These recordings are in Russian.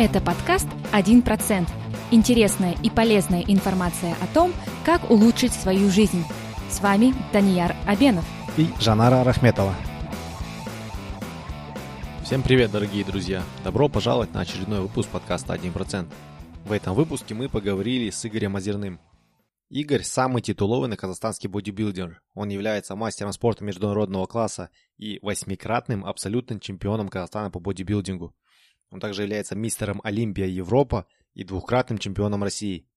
Это подкаст «1%». Интересная и полезная информация о том, как улучшить свою жизнь. С вами Данияр Абенов и Жанара Рахметова. Всем привет, дорогие друзья! Добро пожаловать на очередной выпуск подкаста «1%». В этом выпуске мы поговорили с Игорем Озерным. Игорь – самый титулованный казахстанский бодибилдер. Он является мастером спорта международного класса и восьмикратным абсолютным чемпионом Казахстана по бодибилдингу. Он также является мистером Олимпия Европа и двухкратным чемпионом России.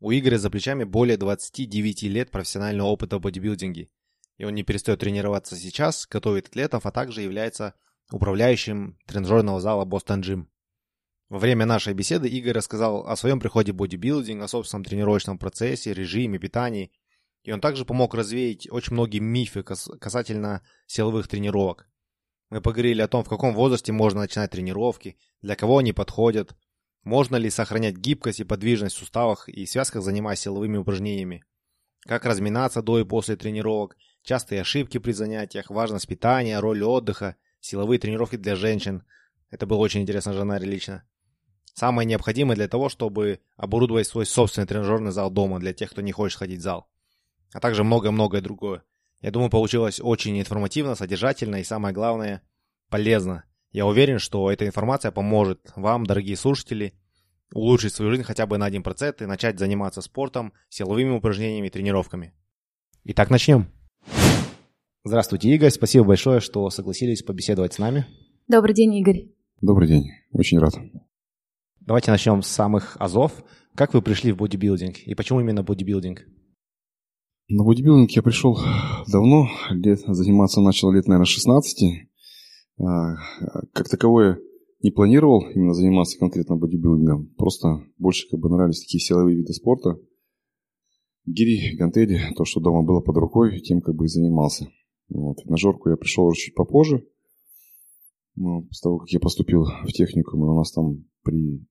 У Игоря за плечами более 29 лет профессионального опыта в бодибилдинге. И он не перестает тренироваться сейчас, готовит атлетов, а также является управляющим тренажерного зала Boston Gym. Во время нашей беседы Игорь рассказал о своем приходе в бодибилдинг, о собственном тренировочном процессе, режиме, питании. И он также помог развеять очень многие мифы касательно силовых тренировок. Мы поговорили о том, в каком возрасте можно начинать тренировки, для кого они подходят, можно ли сохранять гибкость и подвижность в суставах и связках, занимаясь силовыми упражнениями, как разминаться до и после тренировок, частые ошибки при занятиях, важность питания, роль отдыха, силовые тренировки для женщин. Это было очень интересно Жанаре лично. Самое необходимое для того, чтобы оборудовать свой собственный тренажерный зал дома для тех, кто не хочет ходить в зал. А также многое-многое другое. Я думаю, получилось очень информативно, содержательно и самое главное, полезно. Я уверен, что эта информация поможет вам, дорогие слушатели, улучшить свою жизнь хотя бы на 1% и начать заниматься спортом, силовыми упражнениями и тренировками. Итак, начнем. Здравствуйте, Игорь. Спасибо большое, что согласились побеседовать с нами. Добрый день, Игорь. Добрый день. Очень рад. Давайте начнем с самых азов. Как вы пришли в бодибилдинг и почему именно бодибилдинг? На бодибилдинг я пришел давно, лет, заниматься начал лет, наверное, 16. А, как таковое не планировал именно заниматься конкретно бодибилдингом. Просто больше как бы нравились такие силовые виды спорта. Гири, гантели, то, что дома было под рукой, тем как бы и занимался. Вот. На жорку я пришел уже чуть попозже. Ну, после того, как я поступил в техникум, и у нас там при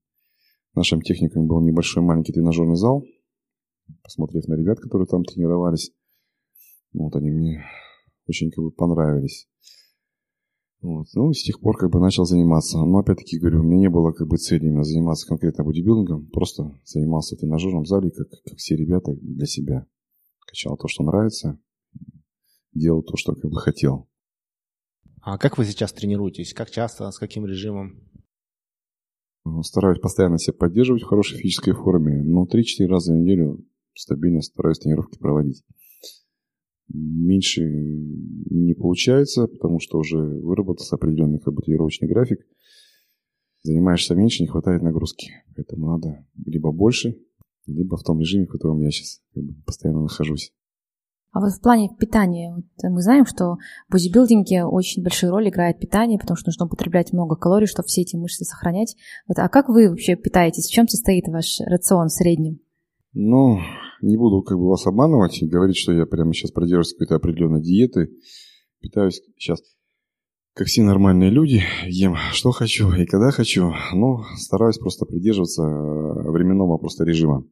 нашем техникуме был небольшой маленький тренажерный зал – посмотрев на ребят, которые там тренировались. Вот они мне очень как бы понравились. Вот. Ну, с тех пор как бы начал заниматься. Но опять-таки говорю, у меня не было как бы цели именно заниматься конкретно бодибилдингом. Просто занимался в тренажерном зале, как, как все ребята, для себя. Качал то, что нравится. Делал то, что как бы хотел. А как вы сейчас тренируетесь? Как часто? С каким режимом? Стараюсь постоянно себя поддерживать в хорошей физической форме. Но 3-4 раза в неделю стабильно стараюсь тренировки проводить. Меньше не получается, потому что уже выработался определенный как бы, тренировочный график. Занимаешься меньше, не хватает нагрузки. Поэтому надо либо больше, либо в том режиме, в котором я сейчас как бы, постоянно нахожусь. А вот в плане питания, вот мы знаем, что в бодибилдинге очень большую роль играет питание, потому что нужно употреблять много калорий, чтобы все эти мышцы сохранять. Вот, а как вы вообще питаетесь? В чем состоит ваш рацион в среднем? Ну, не буду как бы вас обманывать и говорить, что я прямо сейчас придерживаюсь какой-то определенной диеты. Питаюсь сейчас как все нормальные люди, ем что хочу и когда хочу, но стараюсь просто придерживаться э, временного просто режима.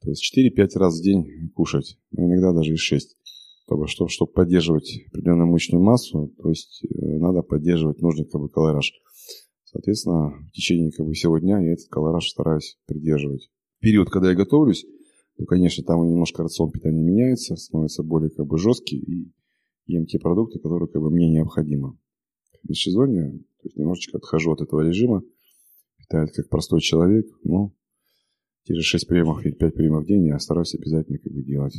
То есть 4-5 раз в день кушать, но иногда даже и 6. Чтобы, чтобы, чтобы поддерживать определенную мышечную массу, то есть э, надо поддерживать нужный как бы, колораж. Соответственно, в течение как бы, всего дня я этот колораж стараюсь придерживать период, когда я готовлюсь, то, конечно, там немножко рацион питания меняется, становится более как бы жесткий и ем те продукты, которые как бы мне необходимы. В межсезонье, то есть немножечко отхожу от этого режима, питаюсь как простой человек, но те же 6 приемов или 5 приемов в день я стараюсь обязательно как бы делать.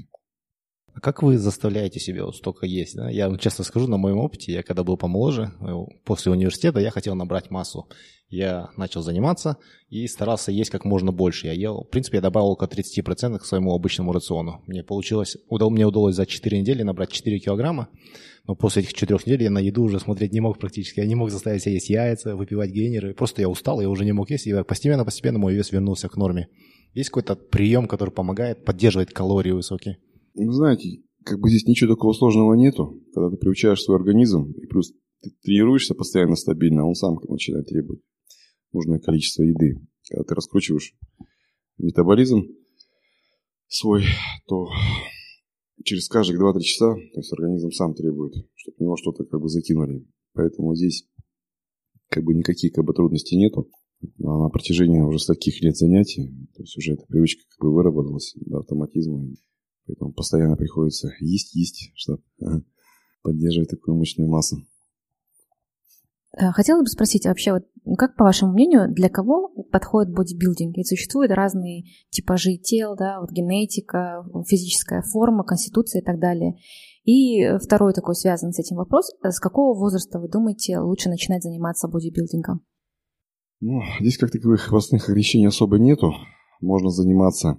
А как вы заставляете себя вот столько есть? Да? Я вам честно скажу, на моем опыте, я когда был помоложе, э, после университета, я хотел набрать массу. Я начал заниматься и старался есть как можно больше. Я ел, в принципе, я добавил около 30% к своему обычному рациону. Мне получилось, удал, мне удалось за 4 недели набрать 4 килограмма, но после этих 4 недель я на еду уже смотреть не мог практически. Я не мог заставить себя есть яйца, выпивать гейнеры. Просто я устал, я уже не мог есть, и постепенно-постепенно мой вес вернулся к норме. Есть какой-то прием, который помогает поддерживать калории высокие? Ну, знаете, как бы здесь ничего такого сложного нету. Когда ты приучаешь свой организм, и плюс ты тренируешься постоянно стабильно, он сам начинает требовать нужное количество еды. Когда ты раскручиваешь метаболизм свой, то через каждые 2-3 часа, то есть организм сам требует, чтобы в него что-то как бы закинули. Поэтому здесь как бы никаких как бы трудностей нету. на протяжении уже стольких лет занятий, то есть уже эта привычка как бы выработалась до автоматизма, поэтому постоянно приходится есть, есть, чтобы поддерживать такую мощную массу. Э, хотела бы спросить вообще, вот, как по вашему мнению, для кого подходит бодибилдинг? Ведь существуют разные типажи тел, да, вот генетика, физическая форма, конституция и так далее. И второй такой связан с этим вопрос. С какого возраста, вы думаете, лучше начинать заниматься бодибилдингом? Ну, здесь как таковых возрастных ограничений особо нету. Можно заниматься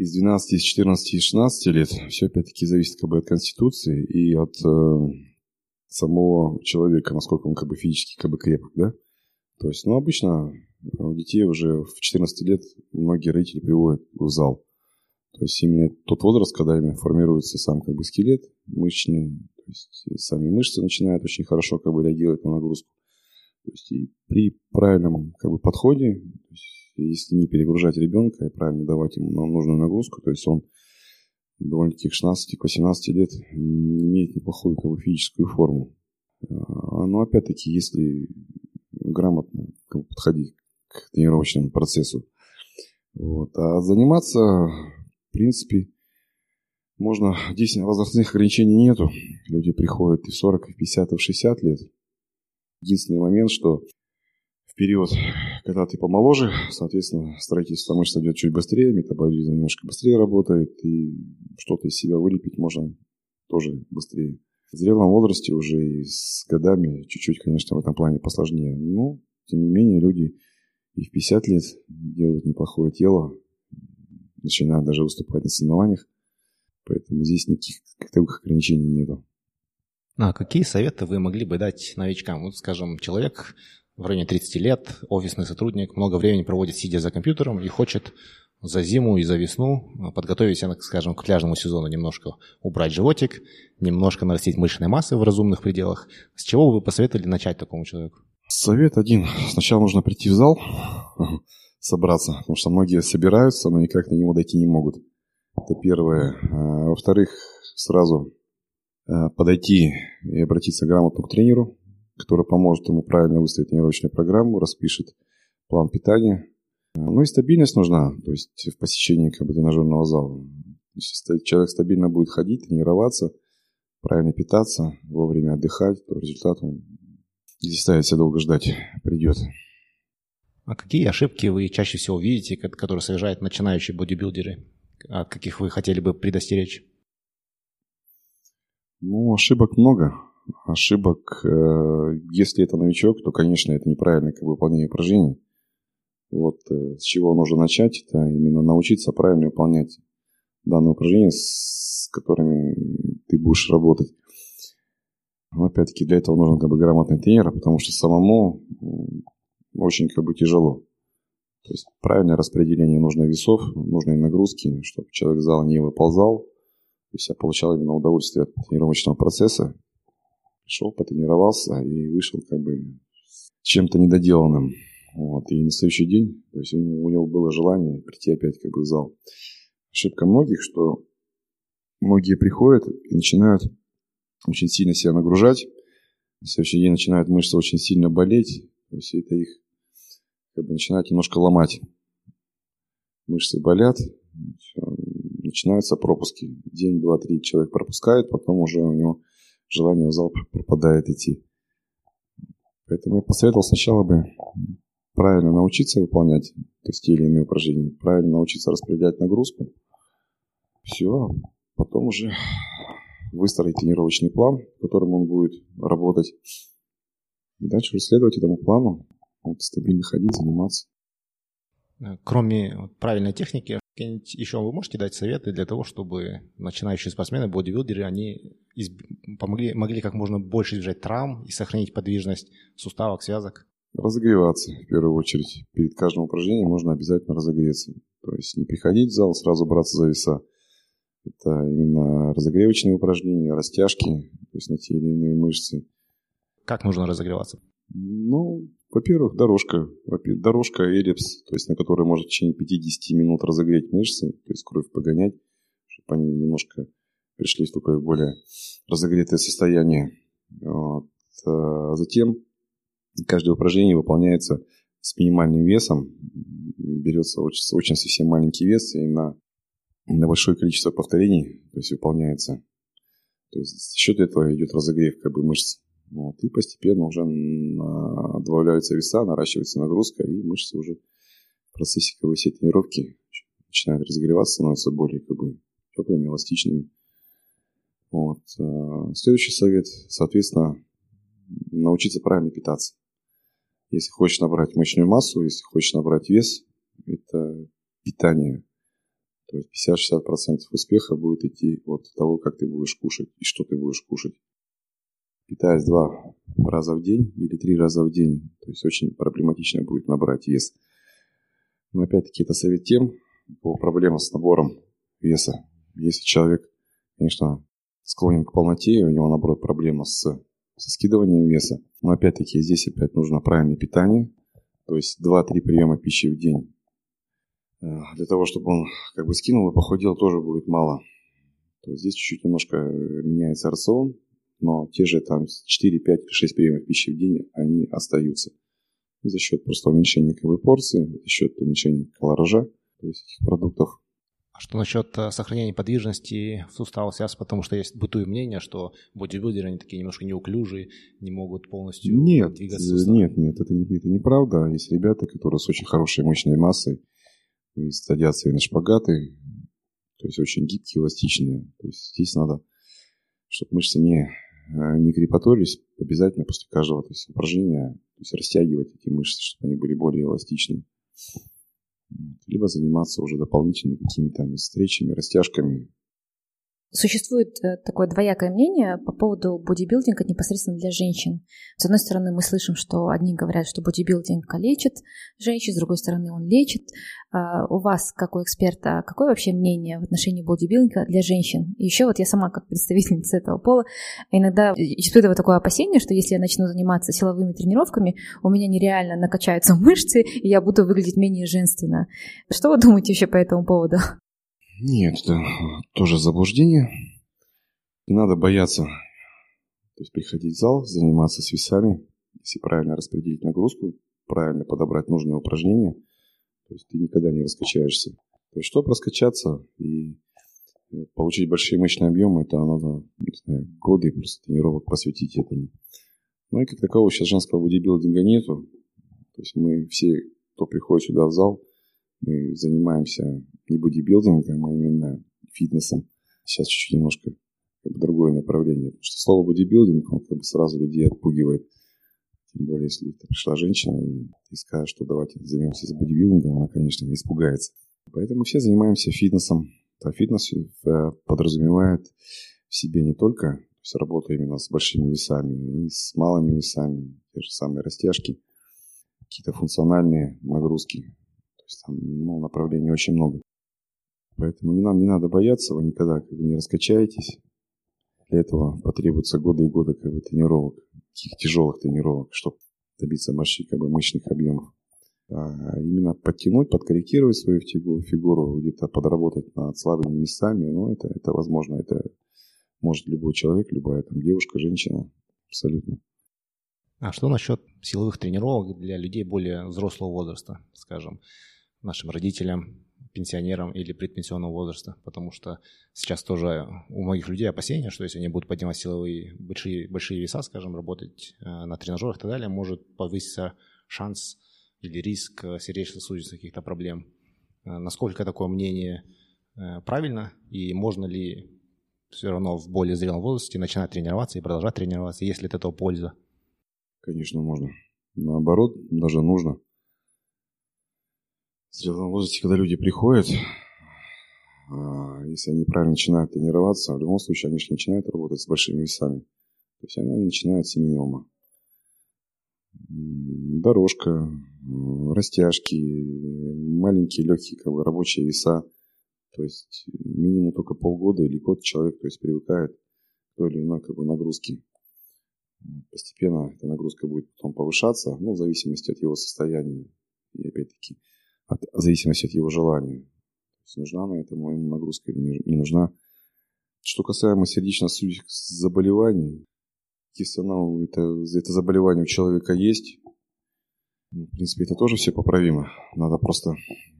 из 12, из 14, из 16 лет. Все опять-таки зависит как бы от конституции и от э, самого человека, насколько он как бы физически как бы крепок, да. То есть, ну, обычно у детей уже в 14 лет многие родители приводят в зал. То есть именно тот возраст, когда именно формируется сам как бы скелет мышечный, то есть сами мышцы начинают очень хорошо как бы реагировать на нагрузку. То есть и при правильном как бы подходе, если не перегружать ребенка и правильно давать ему нужную нагрузку, то есть он довольно-таки к 16-18 лет имеет неплохую как бы, физическую форму. А, но опять-таки, если грамотно как бы, подходить к тренировочному процессу. Вот. А заниматься, в принципе, можно, здесь возрастных ограничений нету. Люди приходят и в 40, и в 50, и в 60 лет. Единственный момент, что в период, когда ты помоложе, соответственно, строительство мышц идет чуть быстрее, метаболизм немножко быстрее работает, и что-то из себя вылепить можно тоже быстрее. В зрелом возрасте уже и с годами чуть-чуть, конечно, в этом плане посложнее. Но, тем не менее, люди и в 50 лет делают неплохое тело, начинают даже выступать на соревнованиях. Поэтому здесь никаких таковых ограничений нету. А какие советы вы могли бы дать новичкам? Вот, скажем, человек в районе 30 лет, офисный сотрудник, много времени проводит сидя за компьютером и хочет за зиму и за весну подготовить себя, скажем, к пляжному сезону, немножко убрать животик, немножко нарастить мышечной массы в разумных пределах. С чего вы посоветовали начать такому человеку? Совет один. Сначала нужно прийти в зал, собраться, потому что многие собираются, но никак на него дойти не могут. Это первое. А, во-вторых, сразу а, подойти и обратиться грамотно к тренеру, который поможет ему правильно выставить тренировочную программу, распишет план питания. Ну и стабильность нужна, то есть в посещении как бы, тренажерного зала. Если человек стабильно будет ходить, тренироваться, правильно питаться, вовремя отдыхать, то результат он не заставит себя долго ждать, придет. А какие ошибки вы чаще всего видите, которые совершают начинающие бодибилдеры? От каких вы хотели бы предостеречь? Ну, ошибок много ошибок. Э, если это новичок, то, конечно, это неправильное как бы, выполнение упражнений. Вот э, с чего нужно начать, это именно научиться правильно выполнять данные упражнения, с которыми ты будешь работать. Но опять-таки для этого нужен как бы грамотный тренер, потому что самому очень как бы тяжело. То есть правильное распределение нужных весов, нужной нагрузки, чтобы человек в зал не выползал, то есть я получал именно удовольствие от тренировочного процесса, пришел, потренировался и вышел как бы чем-то недоделанным. Вот. И на следующий день, то есть у него было желание прийти опять как бы в зал. Ошибка многих, что многие приходят и начинают очень сильно себя нагружать. На следующий день начинают мышцы очень сильно болеть. То есть это их как бы начинает немножко ломать. Мышцы болят, начинаются пропуски. День, два, три человек пропускает, потом уже у него желание в зал пропадает идти. Поэтому я посоветовал сначала бы правильно научиться выполнять то есть те или иные упражнения, правильно научиться распределять нагрузку. Все, потом уже выстроить тренировочный план, в котором он будет работать. И дальше уже следовать этому плану, вот, стабильно ходить, заниматься. Кроме правильной техники, еще вы можете дать советы для того, чтобы начинающие спортсмены, бодибилдеры, они изб... помогли, могли как можно больше избежать травм и сохранить подвижность суставок, связок? Разогреваться в первую очередь. Перед каждым упражнением нужно обязательно разогреться. То есть не приходить в зал, сразу браться за веса. Это именно разогревочные упражнения, растяжки, то есть на те или иные мышцы. Как нужно разогреваться? Ну, во-первых, дорожка. Дорожка эллипс, то есть на которой может в течение 50 минут разогреть мышцы, то есть кровь погонять, чтобы они немножко пришли в такое более разогретое состояние. Вот. А затем каждое упражнение выполняется с минимальным весом. Берется очень, очень совсем маленький вес и на, на большое количество повторений то есть выполняется. То есть за счет этого идет разогрев как бы мышц. Вот, и постепенно уже добавляются веса, наращивается нагрузка, и мышцы уже в процессе как бы, всей тренировки начинают разогреваться, становятся более как бы, теплыми, эластичными. Вот. Э, следующий совет, соответственно, научиться правильно питаться. Если хочешь набрать мышечную массу, если хочешь набрать вес, это питание. То есть 50-60% успеха будет идти от того, как ты будешь кушать и что ты будешь кушать. Питаясь два раза в день или три раза в день, то есть очень проблематично будет набрать вес. Но опять-таки это совет тем по проблемам с набором веса. Если человек, конечно, склонен к полноте, у него, наоборот, проблема с, со скидыванием веса. Но опять-таки здесь опять нужно правильное питание, то есть 2-3 приема пищи в день. Э, для того, чтобы он как бы скинул и похудел, тоже будет мало. То есть здесь чуть-чуть немножко меняется рацион, но те же там 4, 5 или 6 приемов пищи в день, они остаются. За счет просто уменьшения бы, порции, за счет уменьшения калоража, то есть этих продуктов, что насчет э, сохранения подвижности в суставах связок, потому что есть бытует мнение, что бодибилдеры, они такие немножко неуклюжие, не могут полностью нет, двигаться. Э, нет, нет, это, не, это неправда. Есть ребята, которые с очень хорошей мощной массой и садятся и на шпагаты, то есть очень гибкие, эластичные. То есть здесь надо, чтобы мышцы не, не крепатурились, обязательно после каждого то есть, упражнения то есть растягивать эти мышцы, чтобы они были более эластичные либо заниматься уже дополнительными какими-то встречами, растяжками, Существует э, такое двоякое мнение по поводу бодибилдинга непосредственно для женщин. С одной стороны, мы слышим, что одни говорят, что бодибилдинг калечит женщин, с другой стороны, он лечит. А у вас, как у эксперта, какое вообще мнение в отношении бодибилдинга для женщин? Еще вот я сама, как представительница этого пола, иногда испытываю такое опасение, что если я начну заниматься силовыми тренировками, у меня нереально накачаются мышцы, и я буду выглядеть менее женственно. Что вы думаете вообще по этому поводу? Нет, это тоже заблуждение. Не надо бояться. То есть приходить в зал, заниматься с весами, если правильно распределить нагрузку, правильно подобрать нужные упражнения, то есть ты никогда не раскачаешься. То есть, чтобы раскачаться и э, получить большие мышечные объемы, это надо не знаю, годы просто тренировок посвятить этому. Ну и как такового сейчас женского бодибилдинга нету. То есть мы все, кто приходит сюда в зал, мы занимаемся не бодибилдингом, а именно фитнесом. Сейчас чуть-чуть немножко как бы, другое направление. Потому что слово бодибилдинг, он как бы сразу людей отпугивает. Тем более, если пришла женщина и ты скажешь, что давайте займемся с бодибилдингом, она, конечно, не испугается. Поэтому все занимаемся фитнесом. А фитнес э, подразумевает в себе не только то есть работу именно с большими весами, и с малыми весами, те же самые растяжки, какие-то функциональные нагрузки, есть там ну, направлений очень много. Поэтому не, нам не надо бояться, вы никогда как бы, не раскачаетесь. Для этого потребуются годы и годы как бы, тренировок, таких тяжелых тренировок, чтобы добиться больших как бы, мышечных объемов. А именно подтянуть, подкорректировать свою фигуру, где-то подработать над слабыми местами, ну, это, это возможно, это может любой человек, любая там девушка, женщина, абсолютно. А что насчет силовых тренировок для людей более взрослого возраста, скажем? Нашим родителям, пенсионерам или предпенсионного возраста, потому что сейчас тоже у многих людей опасения, что если они будут поднимать силовые большие, большие веса, скажем, работать э, на тренажерах и так далее, может повыситься шанс или риск э, сердечно-сосудистых каких-то проблем. Э, насколько такое мнение правильно и можно ли все равно в более зрелом возрасте начинать тренироваться и продолжать тренироваться, если от этого польза? Конечно, можно. Наоборот, даже нужно – в зрелом возрасте, когда люди приходят, а, если они правильно начинают тренироваться, в любом случае они же начинают работать с большими весами. То есть они начинают с минимума. Дорожка, растяжки, маленькие, легкие как бы, рабочие веса. То есть минимум только полгода или год человек то есть, привыкает к той или иной как бы, нагрузке. Постепенно эта нагрузка будет потом повышаться, ну, в зависимости от его состояния. И опять-таки, от, в зависимости от его желания. То есть нужна на это ему нагрузка или не, не нужна. Что касаемо сердечно-сосудистых заболеваний, если оно, это, это заболевание у человека есть, Ну, в принципе, это тоже все поправимо. Надо просто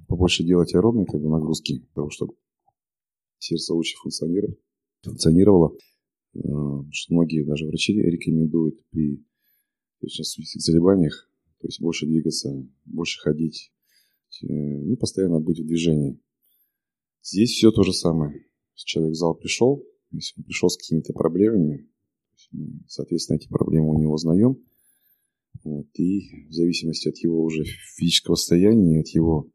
побольше делать аэробной как бы, нагрузки, для того, чтобы сердце лучше функционировало. функционировало. Э, что многие даже врачи рекомендуют при сердечно-сосудистых заболеваниях, то есть больше двигаться, больше ходить, э, ну, постоянно быть в движении. Здесь все то же самое. Если человек в зал пришел, если он пришел с какими-то проблемами, соответственно, эти проблемы у него узнаем, вот, и в зависимости от его уже физического состояния, от его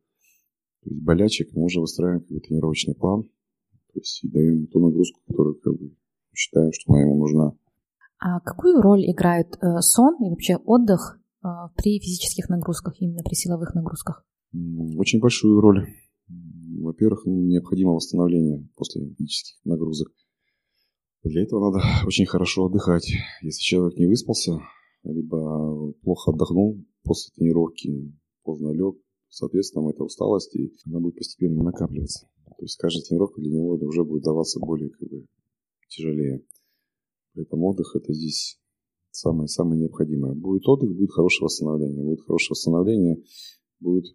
то есть болячек, мы уже выстраиваем как бы, тренировочный план, то есть и даем ту нагрузку, которую как бы, считаем, что она ему нужна. А какую роль играет э, сон и вообще отдых э, при физических нагрузках, именно при силовых нагрузках? Очень большую роль. Во-первых, необходимо восстановление после физических нагрузок. Для этого надо очень хорошо отдыхать. Если человек не выспался, либо плохо отдохнул после тренировки, поздно лег, соответственно, эта усталость, она будет постепенно накапливаться. То есть каждая тренировка для него уже будет даваться более как бы, тяжелее. Поэтому отдых это здесь самое-самое необходимое. Будет отдых, будет хорошее восстановление. Будет хорошее восстановление, будет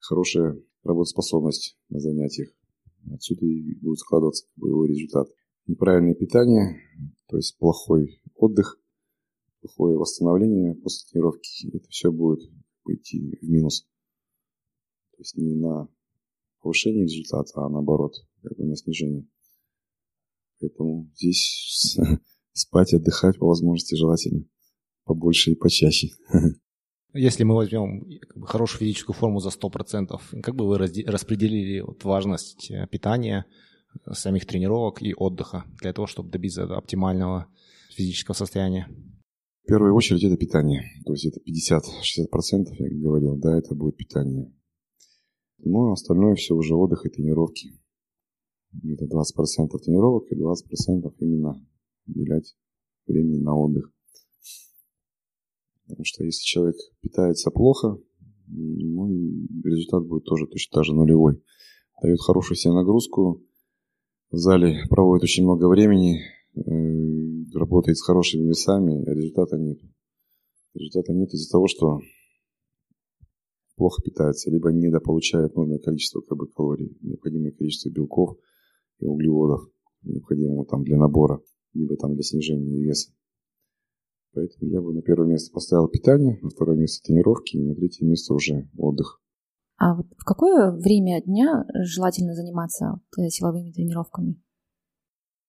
хорошая работоспособность на занятиях. Отсюда и будет складываться боевой результат. Неправильное питание, то есть плохой отдых, плохое восстановление после тренировки, это все будет идти в минус. То есть не на повышение результата, а наоборот, как бы на снижение. Поэтому здесь спать, отдыхать по возможности желательно побольше и почаще. Если мы возьмем хорошую физическую форму за 100%, как бы вы распределили важность э, питания, э, самих тренировок и отдыха для того, чтобы добиться оптимального физического состояния? В первую очередь это питание. То есть это 50-60%, я говорил, да, это будет питание. Ну, а остальное все уже отдых и тренировки. Это 20% тренировок и 20% именно уделять времени на отдых. Потому что если человек питается плохо, ну и результат будет тоже точно так же нулевой. Дает хорошую себе нагрузку, в зале проводит очень много времени, э, работает с хорошими весами, а результата нет. Результата нет из-за того, что плохо питается, либо недополучает нужное количество как бы, калорий, необходимое количество белков и углеводов, необходимого там для набора либо там для снижения веса. Поэтому я бы на первое место поставил питание, на второе место тренировки и на третье место уже отдых. А вот в какое время дня желательно заниматься э, силовыми тренировками?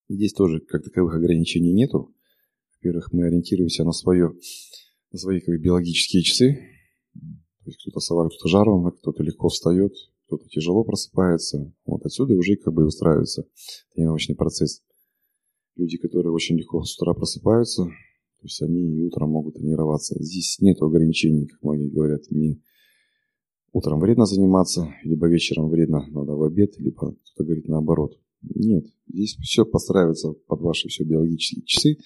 Здесь тоже как таковых ограничений нету. Во-первых, мы ориентируемся на, свое, на свои как бы, биологические часы. То есть кто-то совает, кто-то жаром, кто-то легко встает, кто-то тяжело просыпается. Вот отсюда уже как бы выстраивается тренировочный процесс люди, которые очень легко с утра просыпаются, то есть они и утром могут тренироваться. Здесь нет ограничений, как многие говорят, не утром вредно заниматься, либо вечером вредно, надо в обед, либо кто-то говорит наоборот. Нет, здесь все подстраивается под ваши все биологические часы,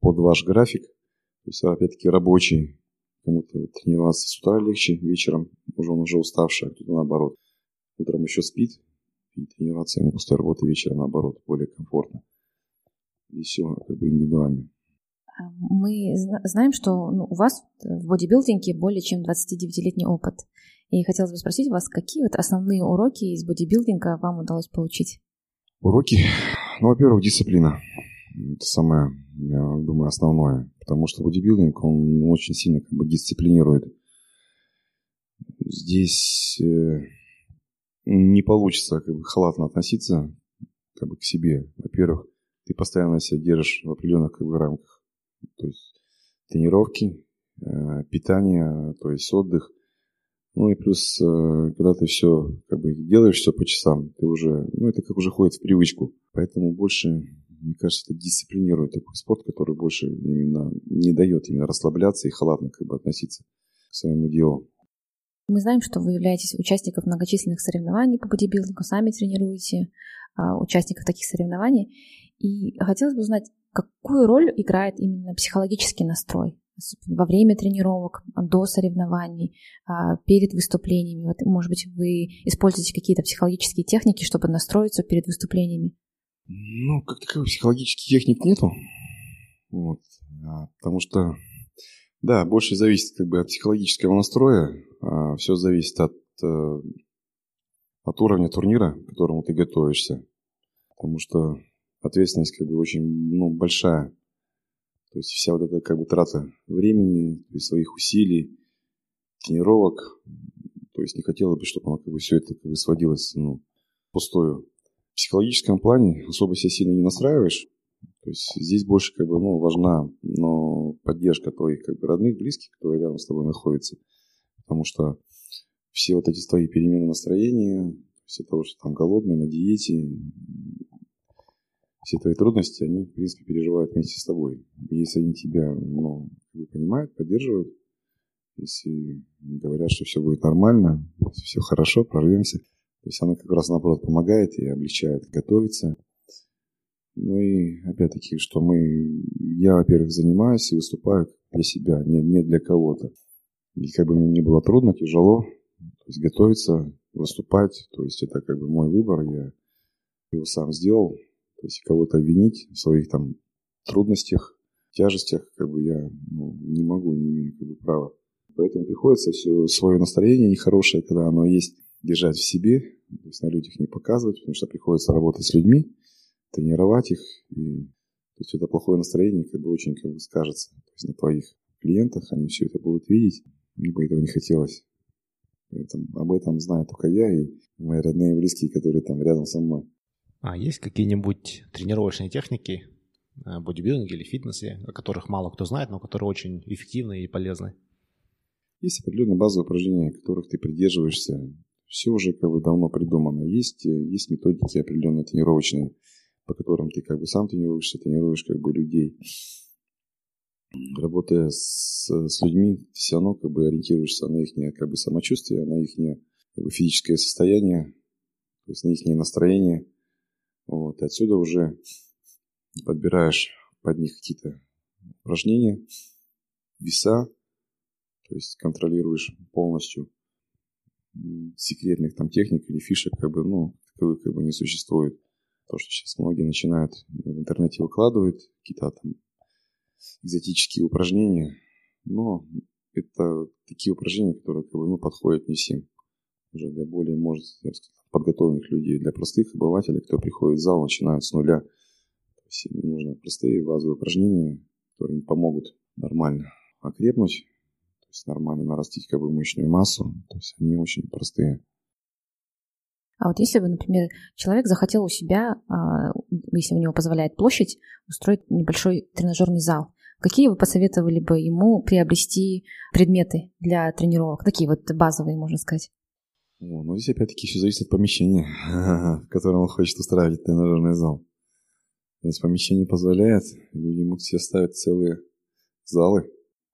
под ваш график. То есть, опять-таки, рабочий. Кому-то тренироваться с утра легче, вечером уже он уже уставший, а кто-то наоборот. Утром еще спит, и тренироваться ему после работы вечером наоборот, более комфортно и все как бы индивидуально. Мы знаем, что ну, у вас в бодибилдинге более чем 29-летний опыт. И хотелось бы спросить вас, какие вот основные уроки из бодибилдинга вам удалось получить? Уроки? Ну, во-первых, дисциплина. Это самое, я думаю, основное. Потому что бодибилдинг, он очень сильно как бы дисциплинирует. Здесь э, не получится как бы халатно относиться как бы к себе. Во-первых, ты постоянно себя держишь в определенных как бы, рамках. То есть тренировки, э, питание, то есть отдых. Ну и плюс, э, когда ты все как бы делаешь все по часам, ты уже, ну это как уже ходит в привычку. Поэтому больше, мне кажется, это дисциплинирует такой спорт, который больше именно не дает именно расслабляться и халатно как бы относиться к своему делу. Мы знаем, что вы являетесь участником многочисленных соревнований по бодибилдингу, сами тренируете а, участников таких соревнований. И хотелось бы узнать, какую роль играет именно психологический настрой во время тренировок, до соревнований, а, перед выступлениями. Вот, может быть, вы используете какие-то психологические техники, чтобы настроиться перед выступлениями? Ну, как таковых психологических техник нету. Вот. А, потому что Да, больше зависит как бы от психологического настроя. А все зависит от, э, от уровня турнира, к которому ты готовишься. Потому что ответственность как бы очень ну, большая. То есть вся вот эта как бы трата времени, есть своих усилий, тренировок. То есть не хотелось бы, чтобы оно как бы все это как бы сводилось ну, пустую. В психологическом плане особо себя сильно не настраиваешь. То есть здесь больше как бы, ну, важна но поддержка твоих как бы, родных, близких, которые рядом с тобой находятся. Потому что все вот эти твои перемены настроения, все того, что там голодный, на диете, все твои трудности, они, в принципе, переживают вместе с тобой. Если они тебя, ну, понимают, поддерживают, если говорят, что все будет нормально, все хорошо, прорвемся, то есть она как раз, наоборот, помогает и облегчает готовиться. Ну и, опять-таки, что мы, я, во-первых, занимаюсь и выступаю для себя, не, не для кого-то. И как бы мне не было трудно, тяжело, то есть готовиться, выступать, то есть это как бы мой выбор, я его сам сделал, то есть кого-то обвинить в своих там трудностях, тяжестях, как бы я ну, не могу, не имею как бы права. Поэтому приходится все свое настроение нехорошее, когда оно есть, держать в себе, то есть на людях не показывать, потому что приходится работать с людьми, тренировать их. И, то есть это плохое настроение как бы очень как бы скажется то есть на твоих клиентах, они все это будут видеть. Мне бы этого не хотелось. Поэтому об этом знаю только я и мои родные и близкие, которые там рядом со мной. А есть какие-нибудь тренировочные техники, э, бодибилдинге или фитнесе, о которых мало кто знает, но которые очень эффективны и полезны? Есть определенные базовые упражнения, которых ты придерживаешься. Все уже как бы давно придумано. Есть, э, есть методики определенные тренировочные, по которым ты как бы сам тренируешься, тренируешь как бы людей. Работая с, с людьми, ты все равно как бы ориентируешься на их как бы самочувствие, на их как бы, физическое состояние, то есть на их настроение – вот, отсюда уже подбираешь под них какие-то упражнения, веса, то есть контролируешь полностью секретных там техник или фишек, как бы, ну, таковых как бы не существует. То, что сейчас многие начинают в интернете выкладывать, какие-то там экзотические упражнения, но это такие упражнения, которые как бы, ну, подходят не всем. Уже для более, может, я бы сказал, подготовленных людей. Для простых обывателей, кто приходит в зал, начинают с нуля. То есть им нужны простые базовые упражнения, которые им помогут нормально окрепнуть, то есть нормально нарастить как бы мышечную массу. То есть они очень простые. А вот если бы, например, человек захотел у себя, а, если у него позволяет площадь, устроить небольшой тренажерный зал, какие вы посоветовали бы ему приобрести предметы для тренировок? Такие вот базовые, можно сказать. Ну здесь опять-таки все зависит от помещения, в котором он хочет устраивать тренажерный зал. Если помещение позволяет, люди могут себе ставить целые залы.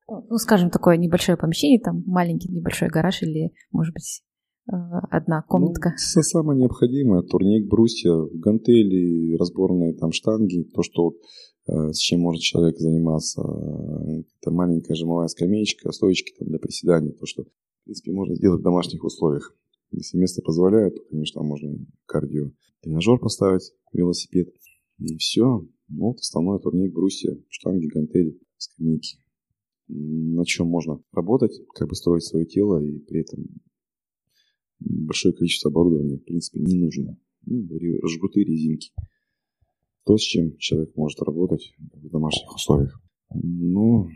Ну, скажем, такое небольшое помещение, там маленький небольшой гараж или, может быть, э, одна комнатка. Ну, все самое необходимое. Турник, брусья, гантели, разборные там штанги, то, что э, с чем может человек заниматься. Это маленькая жимовая скамеечка, стоечки там для приседаний, то, что, в принципе, можно сделать в домашних условиях. Если место позволяет, то, конечно, можно кардио тренажер поставить, велосипед. И все. Ну, вот основной турник, брусья, штанги, гантели, скамейки. На чем можно работать, как бы строить свое тело, и при этом большое количество оборудования, в принципе, не нужно. Ну, жгуты, резинки. То, с чем человек может работать в домашних условиях. Ну,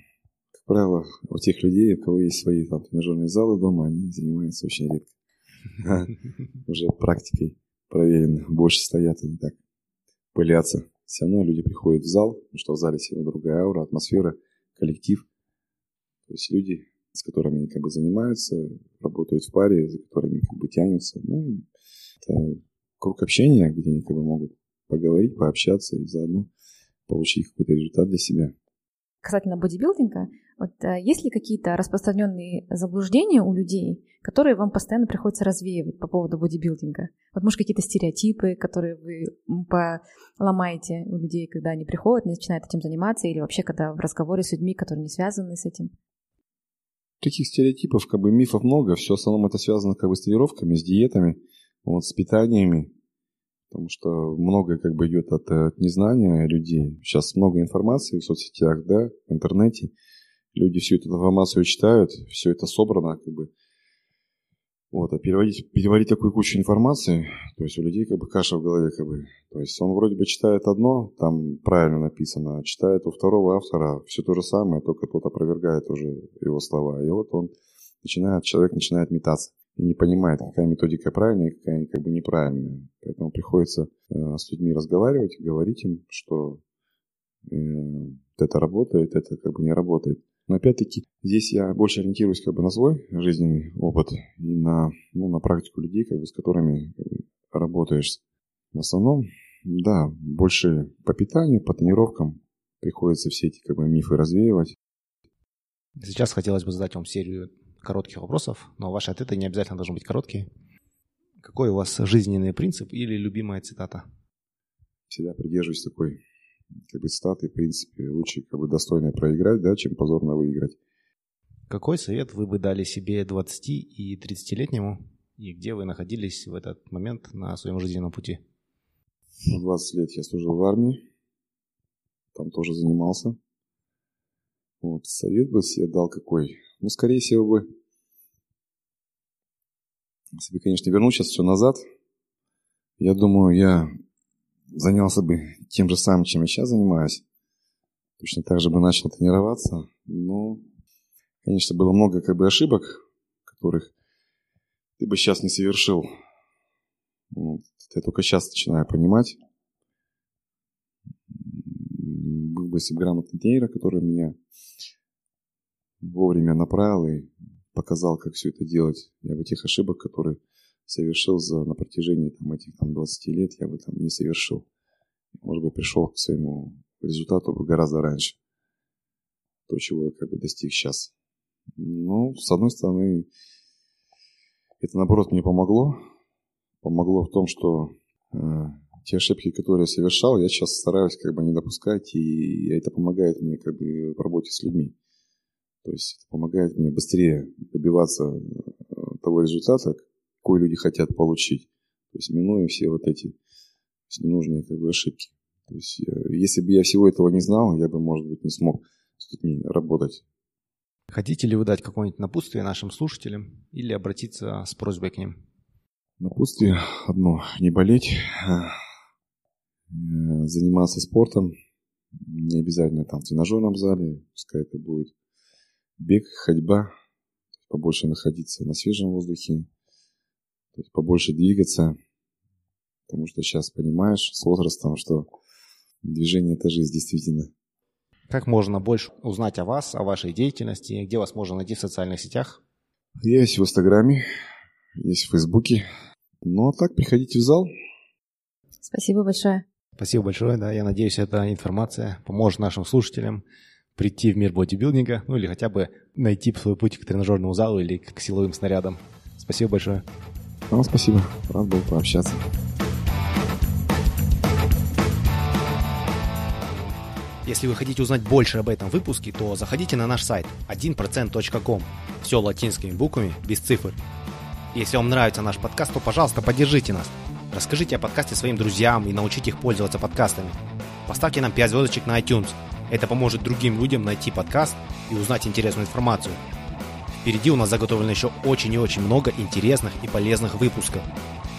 как правило, у тех людей, у кого есть свои там тренажерные залы дома, они занимаются очень редко. уже практикой проверено. Больше стоят и не так пылятся. Все равно люди приходят в зал, потому что в зале сегодня другая аура, атмосфера, коллектив. То есть люди, с которыми они как бы занимаются, работают в паре, за которыми как бы тянутся. Ну, это круг общения, где они как бы могут поговорить, пообщаться и заодно получить какой-то результат для себя. Касательно бодибилдинга, вот а, есть ли какие-то распространенные заблуждения у людей, которые вам постоянно приходится развеивать по поводу бодибилдинга? Вот, может, какие-то стереотипы, которые вы поломаете у людей, когда они приходят, начинают этим заниматься, или вообще, когда в разговоре с людьми, которые не связаны с этим? Таких стереотипов, как бы мифов много, все в основном это связано как бы с тренировками, с диетами, вот, с питаниями, потому что многое как бы идет от, от незнания людей. Сейчас много информации в соцсетях, да, в интернете, люди всю эту информацию читают, все это собрано, как бы, вот, а переводить, переводить такую кучу информации, то есть у людей как бы каша в голове, как бы, то есть он вроде бы читает одно, там правильно написано, а читает у второго автора все то же самое, только тот опровергает уже его слова, и вот он начинает, человек начинает метаться и не понимает, какая методика правильная, какая как бы неправильная. Поэтому приходится э, с людьми разговаривать, говорить им, что э, это работает, это как бы не работает. Но опять-таки здесь я больше ориентируюсь как бы на свой жизненный опыт и на, ну, на практику людей, как бы, с которыми как бы, работаешь. В основном, да, больше по питанию, по тренировкам приходится все эти как бы, мифы развеивать. Сейчас хотелось бы задать вам серию коротких вопросов, но ваши ответы не обязательно должны быть короткие. Какой у вас жизненный принцип или любимая цитата? Всегда придерживаюсь такой как бы цитаты, в принципе, лучше как бы достойно проиграть, да, чем позорно выиграть. Какой совет вы бы дали себе 20- и 30-летнему, и где вы находились в этот момент на своем жизненном пути? 20 лет я служил в армии, там тоже занимался. Вот, совет бы себе дал какой? Ну, скорее всего бы, бы, конечно, вернуть сейчас все назад, я думаю, я занялся бы тем же самым, чем я сейчас занимаюсь. Точно так же бы начал тренироваться. Но, конечно, было много как бы ошибок, которых ты бы сейчас не совершил. Вот. Я только сейчас начинаю понимать. Был бы бы грамотный тренер, который меня вовремя направил и показал, как все это делать. Я бы тех ошибок, которые совершил за, на протяжении там, этих там, 20 лет, я бы там не совершил. Может быть, пришел к своему результату гораздо раньше. То, чего я как бы достиг сейчас. Ну, с одной стороны, это наоборот мне помогло. Помогло в том, что э, те ошибки, которые я совершал, я сейчас стараюсь как бы не допускать, и это помогает мне как бы в работе с людьми. То есть это помогает мне быстрее добиваться э, того результата, какой люди хотят получить. То есть минуя все вот эти ненужные как бы, ошибки. То есть, э, если бы я всего этого не знал, я бы, может быть, не смог с людьми работать. Хотите ли вы дать какое-нибудь напутствие нашим слушателям или обратиться с просьбой к ним? Напутствие одно – не болеть, э, заниматься спортом, не обязательно там в тренажерном зале, пускай это будет бег, ходьба, побольше находиться на свежем воздухе, побольше двигаться, потому что сейчас понимаешь с возрастом, что движение – это жизнь действительно. Как можно больше узнать о вас, о вашей деятельности, где вас можно найти в социальных сетях? Я есть в Инстаграме, есть в Фейсбуке. Ну, а так, приходите в зал. Спасибо большое. Спасибо большое, да. Я надеюсь, эта информация поможет нашим слушателям прийти в мир бодибилдинга, ну или хотя бы найти свой путь к тренажерному залу или к силовым снарядам. Спасибо большое. Вам спасибо. Рад был пообщаться. Если вы хотите узнать больше об этом выпуске, то заходите на наш сайт 1%.com. Все латинскими буквами, без цифр. Если вам нравится наш подкаст, то, пожалуйста, поддержите нас. Расскажите о подкасте своим друзьям и научите их пользоваться подкастами. Поставьте нам 5 звездочек на iTunes. Это поможет другим людям найти подкаст и узнать интересную информацию. Впереди у нас заготовлено еще очень и очень много интересных и полезных выпусков.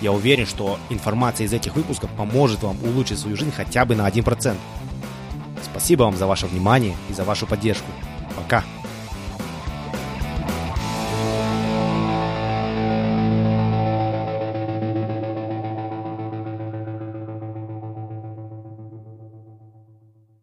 Я уверен, что информация из этих выпусков поможет вам улучшить свою жизнь хотя бы на 1%. Спасибо вам за ваше внимание и за вашу поддержку. Пока!